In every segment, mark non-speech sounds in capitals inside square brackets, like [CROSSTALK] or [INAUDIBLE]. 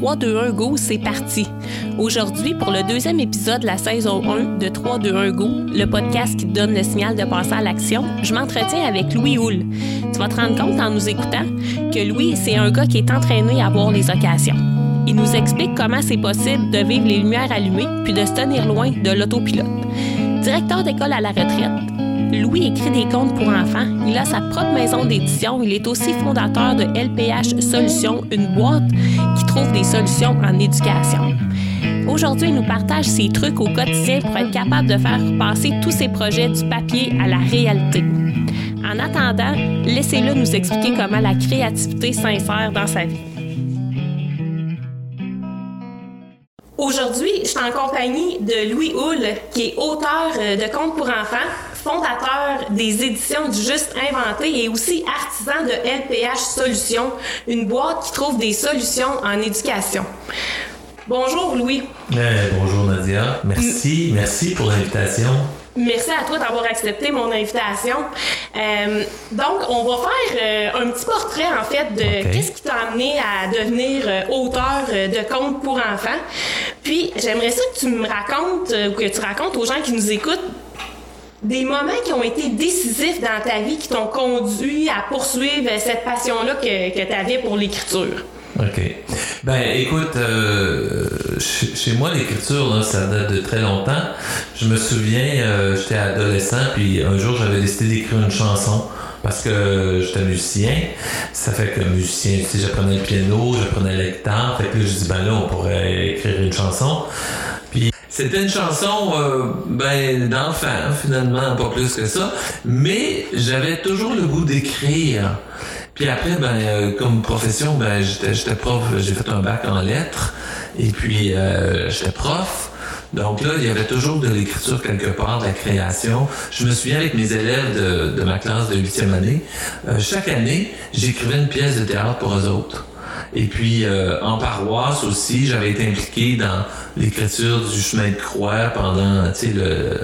3-2-1 Go, c'est parti. Aujourd'hui, pour le deuxième épisode de la saison 1 de 3-2-1 Go, le podcast qui donne le signal de passer à l'action, je m'entretiens avec Louis Houle. Tu vas te rendre compte en nous écoutant que Louis, c'est un gars qui est entraîné à voir les occasions. Il nous explique comment c'est possible de vivre les lumières allumées puis de se tenir loin de l'autopilote. Directeur d'école à la retraite, Louis écrit des contes pour enfants. Il a sa propre maison d'édition. Il est aussi fondateur de LPH Solutions, une boîte trouve des solutions en éducation. Aujourd'hui, il nous partage ses trucs au quotidien pour être capable de faire passer tous ses projets du papier à la réalité. En attendant, laissez-le nous expliquer comment la créativité s'insère dans sa vie. Aujourd'hui, je suis en compagnie de Louis Houle, qui est auteur de contes pour enfants, fondateur des éditions du Juste Inventé et aussi artisan de LPH Solutions, une boîte qui trouve des solutions en éducation. Bonjour Louis. Euh, bonjour Nadia. Merci, merci pour l'invitation. Merci à toi d'avoir accepté mon invitation. Euh, donc, on va faire euh, un petit portrait, en fait, de qu'est-ce qui t'a amené à devenir euh, auteur de contes pour enfants. Puis, j'aimerais ça que tu me racontes, ou que tu racontes aux gens qui nous écoutent, des moments qui ont été décisifs dans ta vie, qui t'ont conduit à poursuivre cette passion-là que, que tu avais pour l'écriture? OK. Ben, écoute, euh, chez, moi, l'écriture, ça date de très longtemps. Je me souviens, euh, j'étais adolescent, puis un jour, j'avais décidé d'écrire une chanson parce que j'étais musicien. Ça fait que musicien, tu sais, j'apprenais le piano, j'apprenais la guitare. Fait que là, je dis, ben là, on pourrait écrire une chanson. C'était une chanson, euh, ben, d'enfant, finalement, pas plus que ça. Mais j'avais toujours le goût d'écrire. Puis après, ben, euh, comme profession, ben, j'étais, prof, j'ai fait un bac en lettres, et puis euh, j'étais prof. Donc là, il y avait toujours de l'écriture quelque part, de la création. Je me souviens avec mes élèves de, ma classe de huitième année, chaque année, j'écrivais une pièce de théâtre pour eux autres. Et puis euh, en paroisse aussi, j'avais été impliqué dans l'écriture du chemin de croix pendant, tu sais,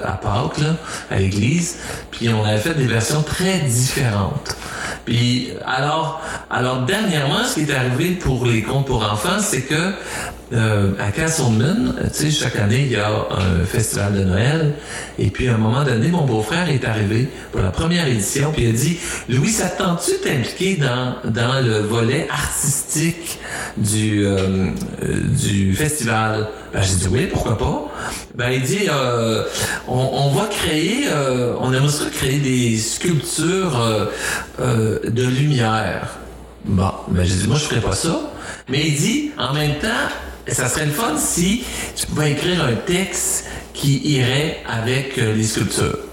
à Pâques là, à l'église. Puis on avait fait des versions très différentes. Puis alors, alors dernièrement, ce qui est arrivé pour les contes pour enfants, c'est que euh, à Castleman, tu sais, chaque année, il y a un festival de Noël. Et puis, à un moment donné, mon beau-frère est arrivé pour la première édition, puis il a dit, Louis, ça de t'impliquer dans, dans le volet artistique du, euh, euh, du festival? Ben, j'ai dit oui, pourquoi pas? Ben, il dit, euh, on, va créer, euh, on aimerait ça créer des sculptures de lumière. Bon, ben, j'ai dit, moi, je ferais pas ça. Mais il dit, en même temps, ça serait le fun si tu pouvais écrire un texte qui irait avec euh, les sculptures.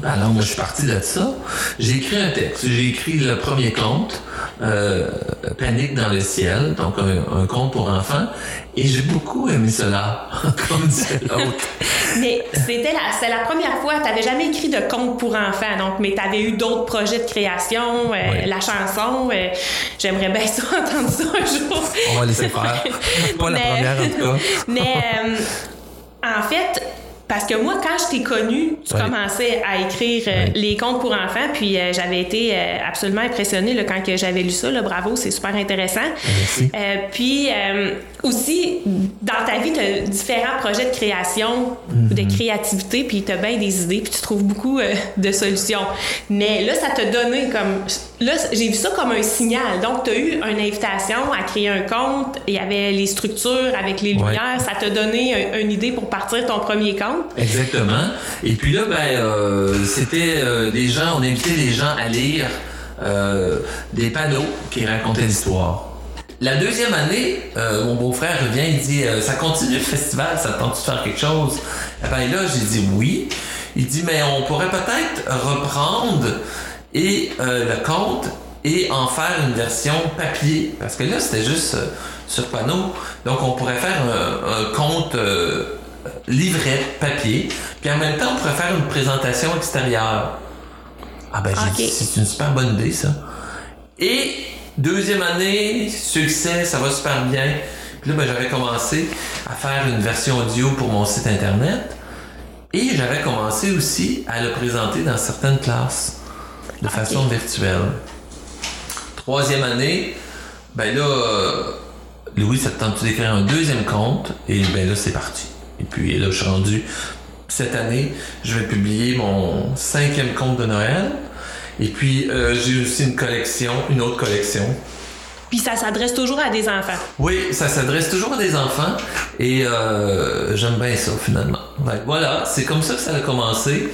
Ben alors, moi, je suis parti de ça. J'ai écrit un texte. J'ai écrit le premier conte, euh, Panique dans le ciel, donc un, un conte pour enfants. Et j'ai beaucoup aimé cela, [LAUGHS] comme disait l'autre. mais c'était la, la première fois, tu n'avais jamais écrit de conte pour enfants, donc, mais tu avais eu d'autres projets de création, euh, Oui. la chanson. euh, J'aimerais bien ça [LAUGHS] entendre ça un jour. On va laisser faire. [LAUGHS] Pas la première, en tout cas. Mais en fait, parce que moi, quand je t'ai connu, tu Ouais. commençais à écrire euh, Ouais. les contes pour enfants, puis euh, j'avais été euh, absolument impressionnée là, quand que j'avais lu ça. Là, bravo, c'est super intéressant. Merci. Puis aussi, dans ta vie, tu as différents projets de création, Mhm. de créativité, puis tu as bien des idées, puis tu trouves beaucoup de solutions. Mais là, ça t'a donné comme... Là, j'ai vu ça comme un signal. Donc, tu as eu une invitation à créer un compte, il y avait les structures avec les Ouais. lumières, ça t'a donné un- une idée pour partir ton premier compte. Exactement. Et puis là, ben, euh, c'était euh, des gens, on invitait les gens à lire euh, des panneaux qui racontaient l'histoire. La deuxième année, mon beau-frère revient, il dit Ça continue le festival, ça te tente de faire quelque chose Et ben là, j'ai dit oui. Il dit Mais on pourrait peut-être reprendre et le conte et en faire une version papier. Parce que là, c'était juste sur panneau. Donc, on pourrait faire un, conte livret papier. Puis en même temps, on pourrait faire une présentation extérieure. Ah ben, j'ai Ok. dit, c'est une super bonne idée, ça. Et deuxième année, succès, ça va super bien. Puis là, ben, j'avais commencé à faire une version audio pour mon site internet. Et j'avais commencé aussi à le présenter dans certaines classes de façon virtuelle. Troisième année, ben là, euh, Louis, ça te tente d'écrire un deuxième conte? Et ben là, c'est parti. Et puis là, je suis rendu. Cette année, je vais publier mon cinquième conte de Noël. Et puis, euh, j'ai aussi une collection, une autre collection. Puis ça s'adresse toujours à des enfants. Oui, ça s'adresse toujours à des enfants. Et euh, j'aime bien ça, finalement. Ouais, voilà, c'est comme ça que ça a commencé.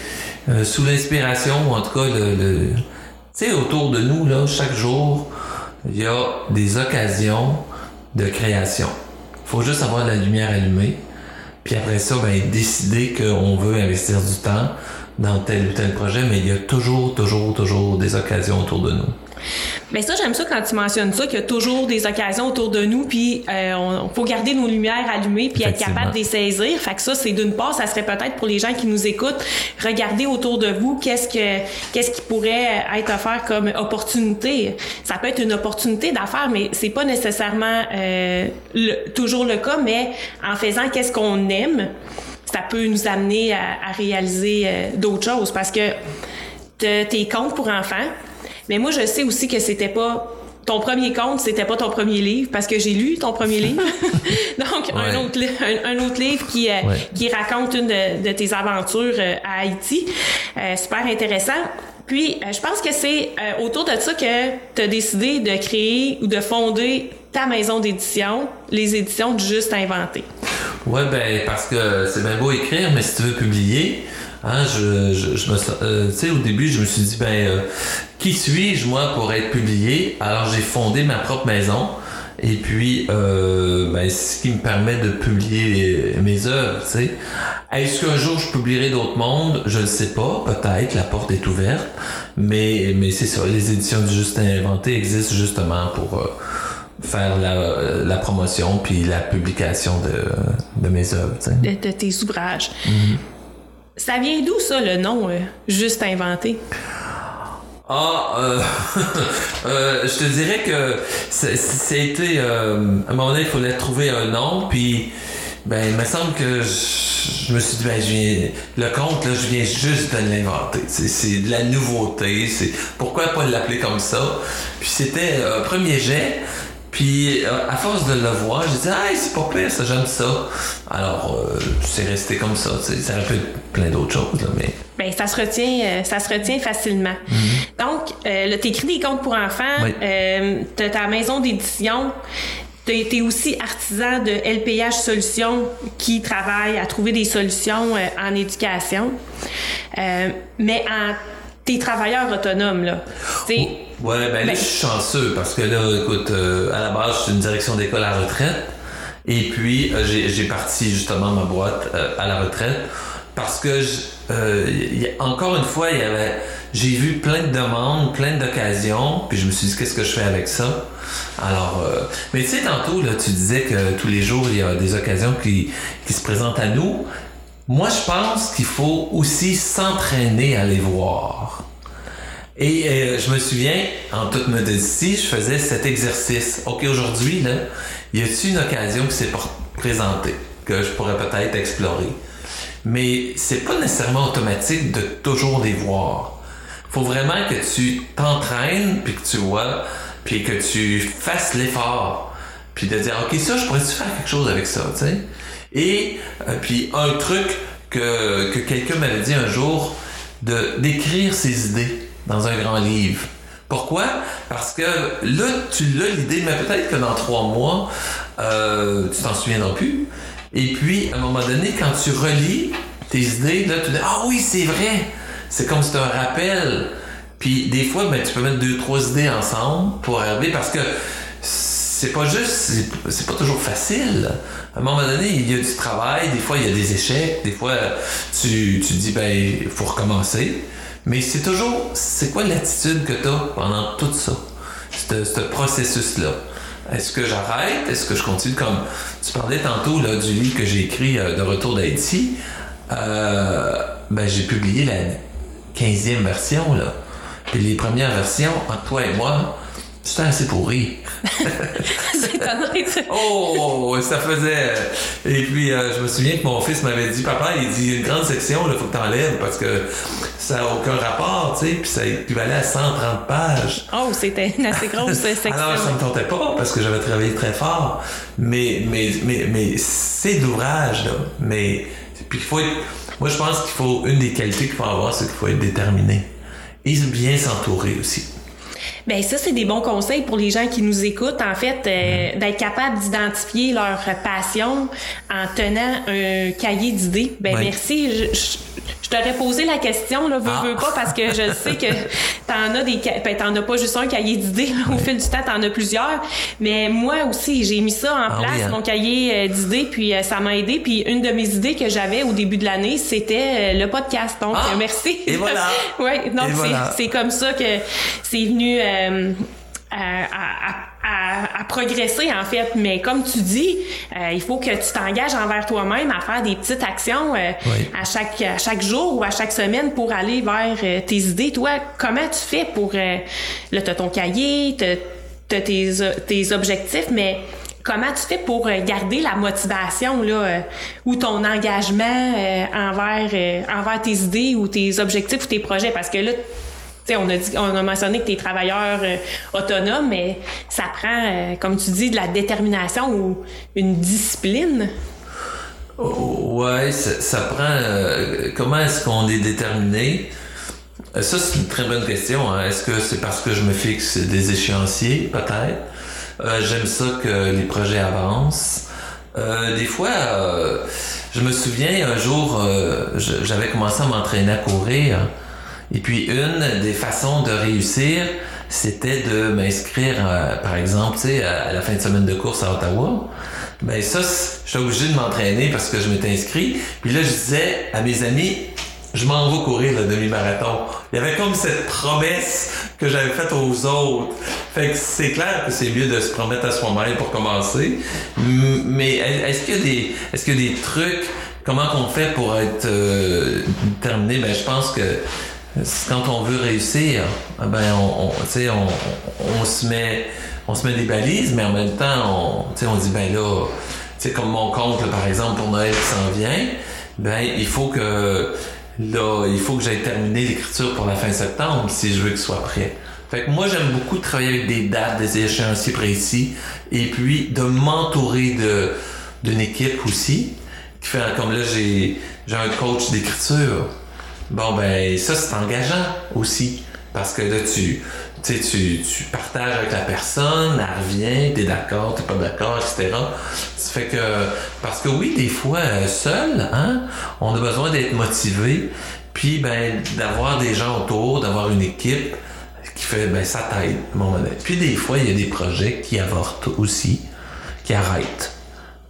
Euh, sous l'inspiration, ou en tout cas, le, le... tu sais, autour de nous, là, chaque jour, il y a des occasions de création. Il faut juste avoir la lumière allumée. Puis après ça, ben, décider qu'on veut investir du temps dans tel ou tel projet, mais il y a toujours, toujours, toujours des occasions autour de nous. Mais ça, j'aime ça quand tu mentionnes ça, qu'il y a toujours des occasions autour de nous, puis euh, on faut garder nos lumières allumées, puis être capable de les saisir. Fait que ça, c'est d'une part, ça serait peut-être pour les gens qui nous écoutent, regarder autour de vous qu'est-ce que qu'est-ce qui pourrait être offert comme opportunité. Ça peut être une opportunité d'affaires, mais c'est pas nécessairement euh, toujours le cas. Mais en faisant qu'est-ce qu'on aime, ça peut nous amener à, réaliser euh, d'autres choses parce que tes comptes pour enfants mais moi, je sais aussi que c'était pas ton premier conte, c'était pas ton premier livre parce que j'ai lu ton premier [LAUGHS] livre. [LAUGHS] Donc un autre un, autre livre qui euh, qui raconte une de, tes aventures euh, à Haïti. Euh, super intéressant. Puis je pense que c'est autour de ça que tu as décidé de créer ou de fonder ta maison d'édition, les éditions du Juste Inventé. Ouais, ben parce que c'est bien beau écrire, mais si tu veux publier, Hein, je, je, je me, euh, sais, au début, je me suis dit, ben, euh, qui suis-je, moi, pour être publié? Alors, j'ai fondé ma propre maison. Et puis, euh, ben, ce qui me permet de publier mes œuvres, tu sais. Est-ce qu'un jour je publierai d'autres mondes? Je ne sais pas. Peut-être, la porte est ouverte. Mais, mais c'est ça, les éditions du Justin Inventé existent justement pour euh, faire la, la, promotion puis la publication de, de mes œuvres. De, tes ouvrages. Mm-hmm. Ça vient d'où ça, le nom euh, Juste Inventé? Ah, euh, [LAUGHS] euh, je te dirais que c'était à un moment donné, il fallait trouver un nom, puis ben il me semble que je, me suis dit ben je viens, le compte là, je viens juste de l'inventer. C'est de la nouveauté. C'est pourquoi pas l'appeler comme ça? Puis c'était un premier jet. Puis, euh, à force de le voir, j'ai dit, ah, c'est pas pire, ça, j'aime ça. Alors, euh, c'est resté comme ça. Ça aurait pu être plein d'autres choses, là, mais. Ben, ça se retient, euh, ça se retient facilement. Mm-hmm. Donc, euh, t'écris des contes pour enfants, oui. t'as ta maison d'édition. Tu été aussi artisan de LPH Solutions qui travaille à trouver des solutions en éducation. mais en t'es travailleur autonome, là. T'sais, Ouais, ben, là, je suis chanceux parce que là, écoute, euh, à la base, je suis une direction d'école à retraite. Et puis, euh, j'ai parti justement ma boîte euh, à la retraite parce que, y a, encore une fois, il y avait, j'ai vu plein de demandes, plein d'occasions, puis je me suis dit, qu'est-ce que je fais avec ça? Alors, mais tu sais, tantôt, là, tu disais que tous les jours, il y a des occasions qui, qui se présentent à nous. Moi, je pense qu'il faut aussi s'entraîner à les voir. Et euh, je me souviens, en toute modestie, je faisais cet exercice. OK, aujourd'hui, là, y a-t-il une occasion qui s'est présentée que je pourrais peut-être explorer? Mais c'est pas nécessairement automatique de toujours les voir. Faut vraiment que tu t'entraînes, puis que tu vois, puis que tu fasses l'effort, puis de dire, OK, ça, je pourrais-tu faire quelque chose avec ça, tu sais? Et euh, puis un truc que, que quelqu'un m'avait dit un jour, de d'écrire ses idées dans un grand livre. Pourquoi? Parce que là, tu l'as l'idée, mais peut-être que dans trois mois, euh, tu t'en souviendras plus. Et puis, à un moment donné, quand tu relis tes idées, là, tu dis Ah oui, c'est vrai! C'est comme si un rappel. Puis des fois, ben, tu peux mettre deux, trois idées ensemble pour arriver parce que c'est pas juste, c'est pas toujours facile. À un moment donné, il y a du travail, des fois il y a des échecs, des fois tu, tu dis ben il faut recommencer. Mais c'est toujours, c'est quoi l'attitude que tu as pendant tout ça, ce processus-là? Est-ce que j'arrête? Est-ce que je continue comme tu parlais tantôt là, du livre que j'ai écrit euh, de Retour d'Haïti? Euh, ben, j'ai publié la 15e version. Là. Puis les premières versions, entre toi et moi, C'était assez pourri. [LAUGHS] c'est Oh, ça faisait. Et puis, euh, je me souviens que mon fils m'avait dit Papa, il dit une grande section, il faut que tu enlèves parce que ça n'a aucun rapport, tu sais, puis ça équivalait à 130 pages. Oh, c'était une assez grosse [LAUGHS] section. Alors, ça me tentait pas parce que j'avais travaillé très fort. Mais, mais, mais, mais c'est d'ouvrage, là. Mais, puis il faut être. Moi, je pense qu'il faut. Une des qualités qu'il faut avoir, c'est qu'il faut être déterminé. Et bien s'entourer aussi. Ben ça, c'est des bons conseils pour les gens qui nous écoutent, en fait, euh, d'être capable d'identifier leur passion en tenant un cahier d'idées. Ben merci. Je, je, t'aurais posé la question, là, veux, ah. veux pas, parce que je sais que [LAUGHS] t'en as des, ben t'en as pas juste un cahier d'idées. Au fil du temps, t'en as plusieurs. Mais moi aussi, j'ai mis ça en ah place, hein. mon cahier euh, d'idées, puis euh, ça m'a aidé. Puis une de mes idées que j'avais au début de l'année, c'était le podcast. Donc, ah. merci. Et voilà. [LAUGHS] oui, donc c'est comme ça que c'est venu euh, à, progresser en fait. Mais comme tu dis, euh, il faut que tu t'engages envers toi-même à faire des petites actions euh, à chaque à chaque jour ou à chaque semaine pour aller vers tes idées. Toi, comment tu fais pour là t'as ton cahier, t'as tes, tes objectifs, mais comment tu fais pour garder la motivation là ou ton engagement envers envers tes idées ou tes objectifs ou tes projets? Parce que là on a, mentionné que tu es travailleur euh, autonome, mais ça prend, euh, comme tu dis, de la détermination ou une discipline. Oh, ouais, ça, prend. Euh, comment est-ce qu'on est déterminé? Ça, c'est une très bonne question. Hein. Est-ce que c'est parce que je me fixe des échéanciers, peut-être? J'aime ça que les projets avancent. des fois, je me souviens un jour, j'avais commencé à m'entraîner à courir. Et puis une des façons de réussir, c'était de m'inscrire, euh, par exemple, tu sais, à, la fin de semaine de course à Ottawa. Ben ça, j'étais obligé de m'entraîner parce que je m'étais inscrit. Puis là, je disais à mes amis, je m'en vais courir le demi-marathon. Il y avait comme cette promesse que j'avais faite aux autres. Fait que c'est clair que c'est mieux de se promettre à soi-même pour commencer. Mais est-ce qu'il y a des, est-ce qu'il y a des trucs, comment qu'on fait pour être euh, terminé? Ben, je pense que quand on veut réussir, ah ben on, on, on, se met on se met des balises, mais en même temps, on, on dit ben là, comme mon compte par exemple pour Noël qui s'en vient, ben il faut que là, il faut que j'aille terminer l'écriture pour la fin septembre si je veux qu'il soit prêt. Fait que moi j'aime beaucoup travailler avec des dates, des échéanciers précis, et puis de m'entourer de d'une équipe aussi qui fait comme là j'ai j'ai un coach d'écriture Bon, ben, ça, c'est engageant aussi. Parce que là, tu, tu, tu partages avec la personne, elle revient, t'es d'accord, t'es pas d'accord, etc. Ça fait que, parce que oui, des fois, euh, seul, hein, on a besoin d'être motivé, puis, ben, d'avoir des gens autour, d'avoir une équipe qui fait, ben, ça t'aide, mon modèle. Puis, des fois, il y a des projets qui avortent aussi, qui arrêtent.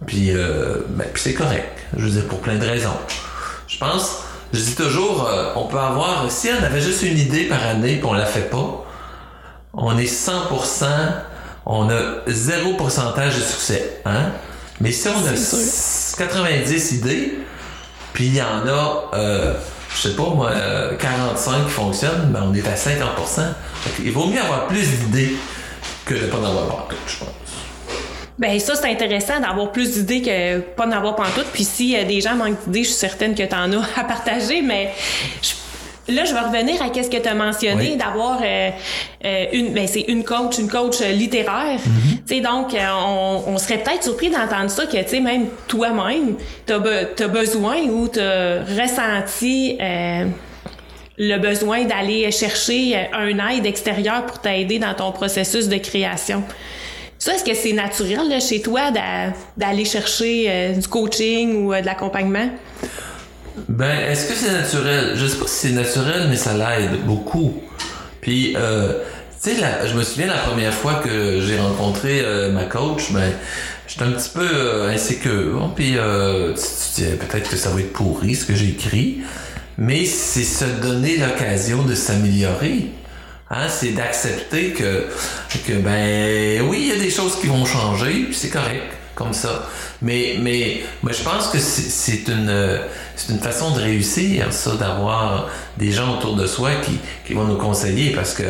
Puis, euh, ben, c'est correct. Je veux dire, pour plein de raisons. Je pense, je dis toujours, euh, on peut avoir, si on avait juste une idée par année et on la fait pas, on est 100%, on a zéro pourcentage de succès. Hein? Mais si on a 90 idées, puis il y en a, euh, je sais pas moi, 45 euh, qui fonctionnent, ben on est à 50%. il vaut mieux avoir plus d'idées que de pas en avoir pas, je pense. Ben ça, c'est intéressant d'avoir plus d'idées que pas d'en avoir pantoute. Puis si des gens manquent d'idées, je suis certaine que tu en as [LAUGHS] à partager, mais Là, je vais revenir à qu'est-ce que tu as mentionné, d'avoir euh, euh, une, ben c'est une coach, une coach littéraire. Mm-hmm. Tu sais, donc, euh, on, on serait peut-être surpris d'entendre ça que, tu même toi-même, tu as, besoin ou tu ressenti le besoin d'aller chercher un aide extérieure pour t'aider dans ton processus de création. Ça, est-ce que c'est naturel chez toi d'aller chercher euh, du coaching ou euh, de l'accompagnement? Ben, est-ce que c'est naturel? Je sais pas si c'est naturel, mais ça l'aide beaucoup. Puis, euh, tu sais, je me souviens la première fois que j'ai rencontré ma coach, ben, j'étais un petit peu insécure. Puis, tu, tu peut-être que ça va être pourri ce que j'ai écrit, mais c'est se donner l'occasion de s'améliorer. Hein, c'est d'accepter que, que, ben oui, il y a des choses qui vont changer, puis c'est correct, comme ça. Mais, mais, mais je pense que c'est une, une façon de réussir, ça, d'avoir des gens autour de soi qui, qui vont nous conseiller, parce que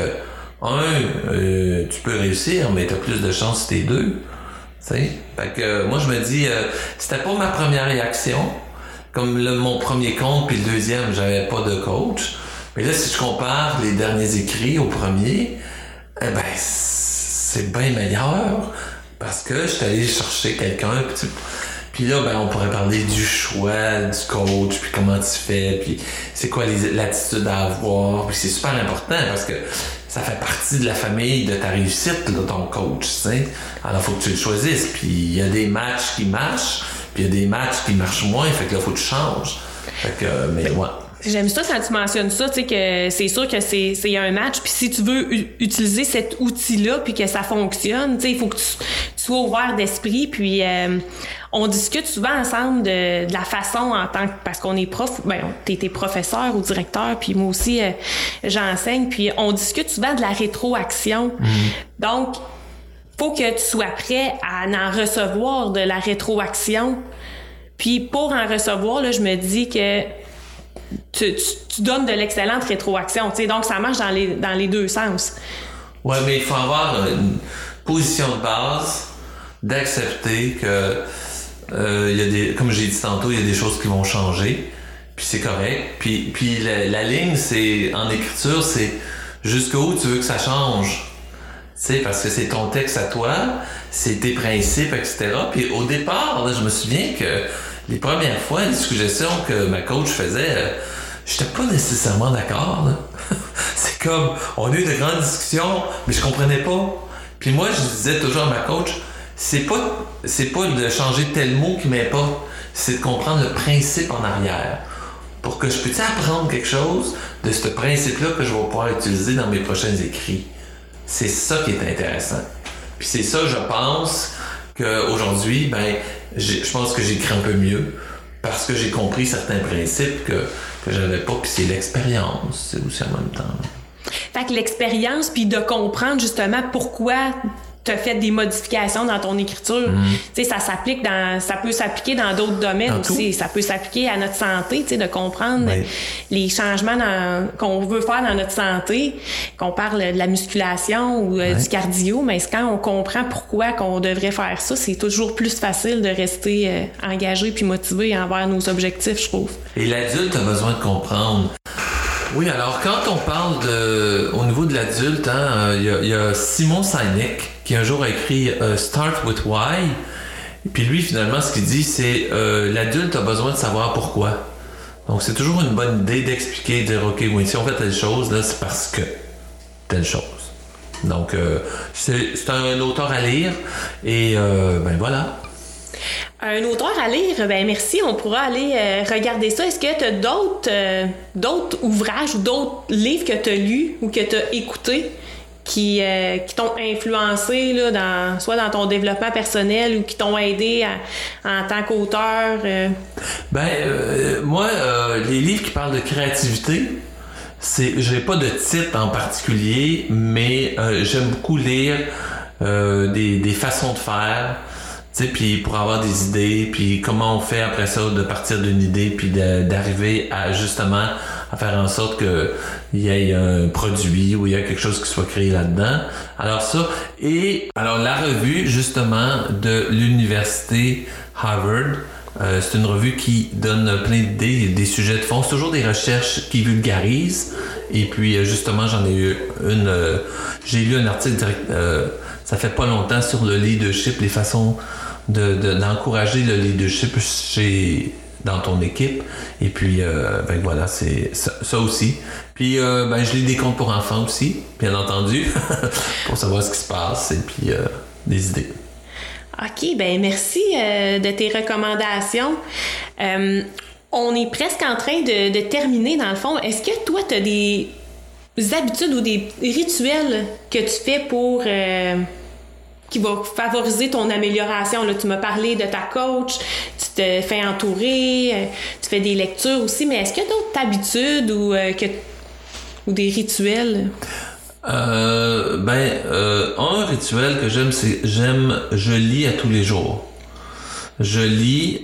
un, euh, tu peux réussir, mais tu as plus de chance si t'es deux. Fait que moi je me dis, euh, c'était pas ma première réaction. Comme le, mon premier compte puis le deuxième, j'avais pas de coach. Mais là, si je compare les derniers écrits au premier, eh ben c'est bien meilleur parce que je suis allé chercher quelqu'un. Puis, puis là, ben, on pourrait parler du choix du coach, puis comment tu fais, puis c'est quoi l'attitude à avoir. Puis c'est super important parce que ça fait partie de la famille de ta réussite, là, ton coach, tu sais. Alors, faut que tu le choisisses. Puis il y a des matchs qui marchent, puis il y a des matchs qui marchent moins, fait que là, faut que tu changes. Fait que, mais ouais. J'aime ça quand tu mentionnes ça, tu sais, que c'est sûr que c'est, c'est un match, puis si tu veux utiliser cet outil-là, puis que ça fonctionne, tu sais, il faut que tu, sois ouvert d'esprit, puis euh, on discute souvent ensemble de, la façon en tant que, parce qu'on est prof, ben, t'es, professeur ou directeur, puis moi aussi, euh, j'enseigne, puis on discute souvent de la rétroaction. Mm-hmm. Donc, faut que tu sois prêt à en recevoir de la rétroaction. Puis pour en recevoir, là, je me dis que tu, donnes de l'excellente rétroaction. Donc, ça marche dans les, dans les deux sens. Oui, mais il faut avoir une position de base d'accepter que, euh, y a des, comme j'ai dit tantôt, il y a des choses qui vont changer. Puis c'est correct. Puis, puis la, ligne, c'est en écriture, c'est jusqu'où tu veux que ça change. Tu sais, parce que c'est ton texte à toi, c'est tes principes, etc. Puis au départ, je me souviens que les premières fois, les suggestions que ma coach faisait, euh, j'étais pas nécessairement d'accord. [LAUGHS] c'est comme, on a eu de grandes discussions, mais je comprenais pas. Puis moi, je disais toujours à ma coach, c'est pas, c'est pas de changer tel mot qui m'importe, c'est de comprendre le principe en arrière. Pour que je puisse apprendre quelque chose de ce principe-là que je vais pouvoir utiliser dans mes prochains écrits. C'est ça qui est intéressant. Puis c'est ça, je pense, qu'aujourd'hui, ben, je pense que j'écris un peu mieux parce que j'ai compris certains principes que, j'avais pas, puis c'est l'expérience, c'est aussi en même temps. Fait que l'expérience, puis de comprendre justement pourquoi tu as fait des modifications dans ton écriture. Mm. Tu sais, ça s'applique dans, ça peut s'appliquer dans d'autres domaines aussi. Ça peut s'appliquer à notre santé, tu sais, de comprendre les changements qu'on veut faire dans notre santé, qu'on parle de la musculation ou euh, du cardio, mais quand on comprend pourquoi qu'on devrait faire ça, c'est toujours plus facile de rester euh, engagé puis motivé envers nos objectifs, je trouve. Et l'adulte a besoin de comprendre. Oui, alors quand on parle de, au niveau de l'adulte, hein, il y, a Simon Sinek qui un jour a écrit euh, Start with Why. Et puis lui, finalement, ce qu'il dit, c'est euh, l'adulte a besoin de savoir pourquoi. Donc c'est toujours une bonne idée d'expliquer, de dire OK, oui, si on fait telle chose, là, c'est parce que telle chose. Donc euh, c'est un auteur à lire et ben voilà. Un auteur à lire, ben merci, on pourra aller regarder ça. Est-ce que tu as d'autres d'autres ouvrages ou d'autres livres que tu as lus ou que tu as écoutés qui, euh, qui t'ont influencé là, soit dans ton développement personnel ou qui t'ont aidé en tant qu'auteur? Euh? Ben, euh, moi, les livres qui parlent de créativité, c'est, j'ai pas de titre en particulier, mais j'aime beaucoup lire des, façons de faire, sais, puis pour avoir des idées, puis comment on fait après ça de partir d'une idée, puis d'arriver à justement à faire en sorte que il y ait un produit ou il y a quelque chose qui soit créé là-dedans. Alors ça, et alors la revue justement de l'université Harvard, euh, c'est une revue qui donne plein d'idées, des sujets de fond. C'est toujours des recherches qui vulgarisent. Et puis euh, justement, j'en ai eu une. Euh, j'ai lu un article direct. ça fait pas longtemps sur le leadership, les façons de, d'encourager le leadership chez dans ton équipe. Et puis, euh, ben voilà, c'est ça, aussi. Puis, euh, ben, je lis des comptes pour enfants aussi, bien entendu, [LAUGHS] pour savoir ce qui se passe et puis euh, des idées. OK, ben merci de tes recommandations. on est presque en train de, de terminer, dans le fond. Est-ce que toi, tu as des habitudes ou des rituels que tu fais pour qui va favoriser ton amélioration. Tu m'as parlé de ta coach, tu te fais entourer, euh, tu fais des lectures aussi, mais est-ce qu'il y a d'autres habitudes ou, euh, des rituels? Euh, ben, un rituel que j'aime, c'est j'aime, je lis à tous les jours. Je lis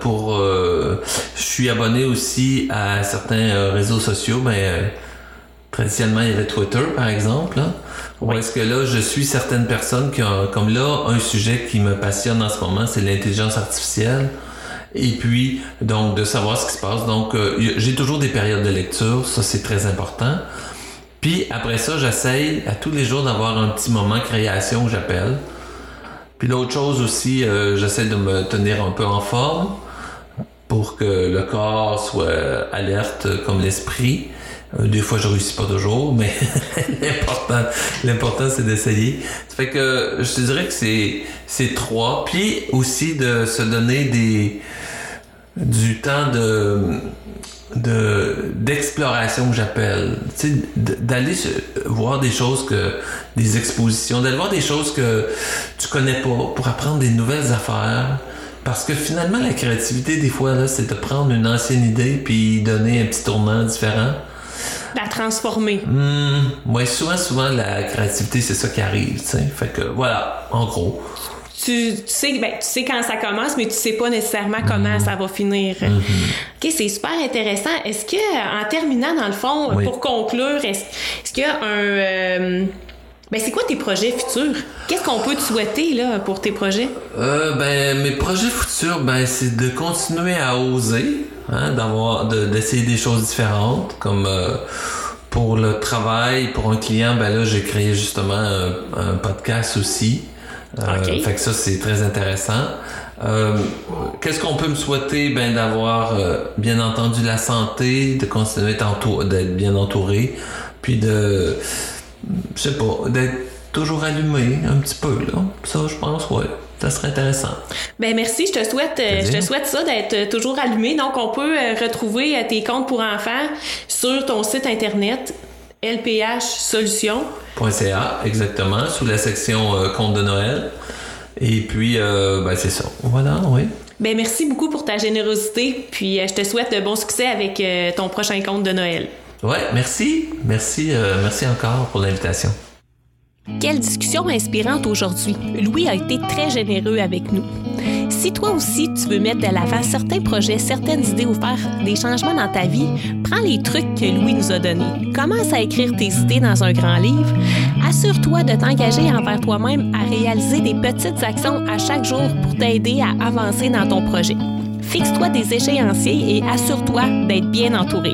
pour, je suis abonné aussi à certains réseaux sociaux, mais traditionnellement, il y avait Twitter, par exemple. Ou est-ce que là, je suis certaines personnes qui ont, comme là, un sujet qui me passionne en ce moment, c'est l'intelligence artificielle. Et puis, donc, de savoir ce qui se passe. Donc, euh, j'ai toujours des périodes de lecture, ça c'est très important. Puis après ça, j'essaye à tous les jours d'avoir un petit moment création, j'appelle. Puis l'autre chose aussi, euh, j'essaie de me tenir un peu en forme pour que le corps soit alerte comme l'esprit. Euh, des fois, je réussis pas toujours, mais [LAUGHS] l'important, l'important, c'est d'essayer. Ça fait que je te dirais que c'est, c'est trois. Puis aussi de se donner des, du temps de, de d'exploration que j'appelle tu sais d'aller voir des choses que des expositions d'aller voir des choses que tu connais pas pour apprendre des nouvelles affaires parce que finalement la créativité des fois là c'est de prendre une ancienne idée puis donner un petit tournant différent la transformer. Mmh, ouais, souvent, souvent, la créativité, c'est ça qui arrive, tu sais. Fait que, voilà, en gros tu, sais, ben, tu sais quand ça commence, mais tu sais pas nécessairement comment ça va finir. Mhm. OK, c'est super intéressant. Est-ce que, en terminant, dans le fond, pour conclure, est-ce, qu'il y a un... Euh, ben, c'est quoi tes projets futurs? Qu'est-ce qu'on peut te souhaiter là, pour tes projets? Euh, ben, mes projets futurs, ben, c'est de continuer à oser, hein, d'avoir, d'essayer des choses différentes, comme euh, pour le travail, pour un client, ben là, j'ai créé justement un podcast aussi. Euh, fait que ça, c'est très intéressant. Euh, qu'est-ce qu'on peut me souhaiter? Ben, d'avoir bien entendu la santé, de continuer d'être bien entouré, puis de, je sais pas, d'être toujours allumé un petit peu, là. Ça, je pense, ouais. Ça serait intéressant. Ben merci, je te souhaite, je te souhaite ça d'être toujours allumé. Donc on peut retrouver tes comptes pour enfants sur ton site internet LPH Solutions. .ca, exactement, sous la section euh, compte de Noël. Et puis, euh, ben, c'est ça. Voilà, oui. Ben, merci beaucoup pour ta générosité. Puis, euh, je te souhaite de bon succès avec ton prochain compte de Noël. Ouais, merci. Merci, merci encore pour l'invitation. Quelle discussion inspirante aujourd'hui. Louis a été très généreux avec nous. Si toi aussi tu veux mettre de l'avant certains projets, certaines idées ou faire des changements dans ta vie, prends les trucs que Louis nous a donnés. Commence à écrire tes idées dans un grand livre. Assure-toi de t'engager envers toi-même à réaliser des petites actions à chaque jour pour t'aider à avancer dans ton projet. Fixe-toi des échéanciers et assure-toi d'être bien entouré.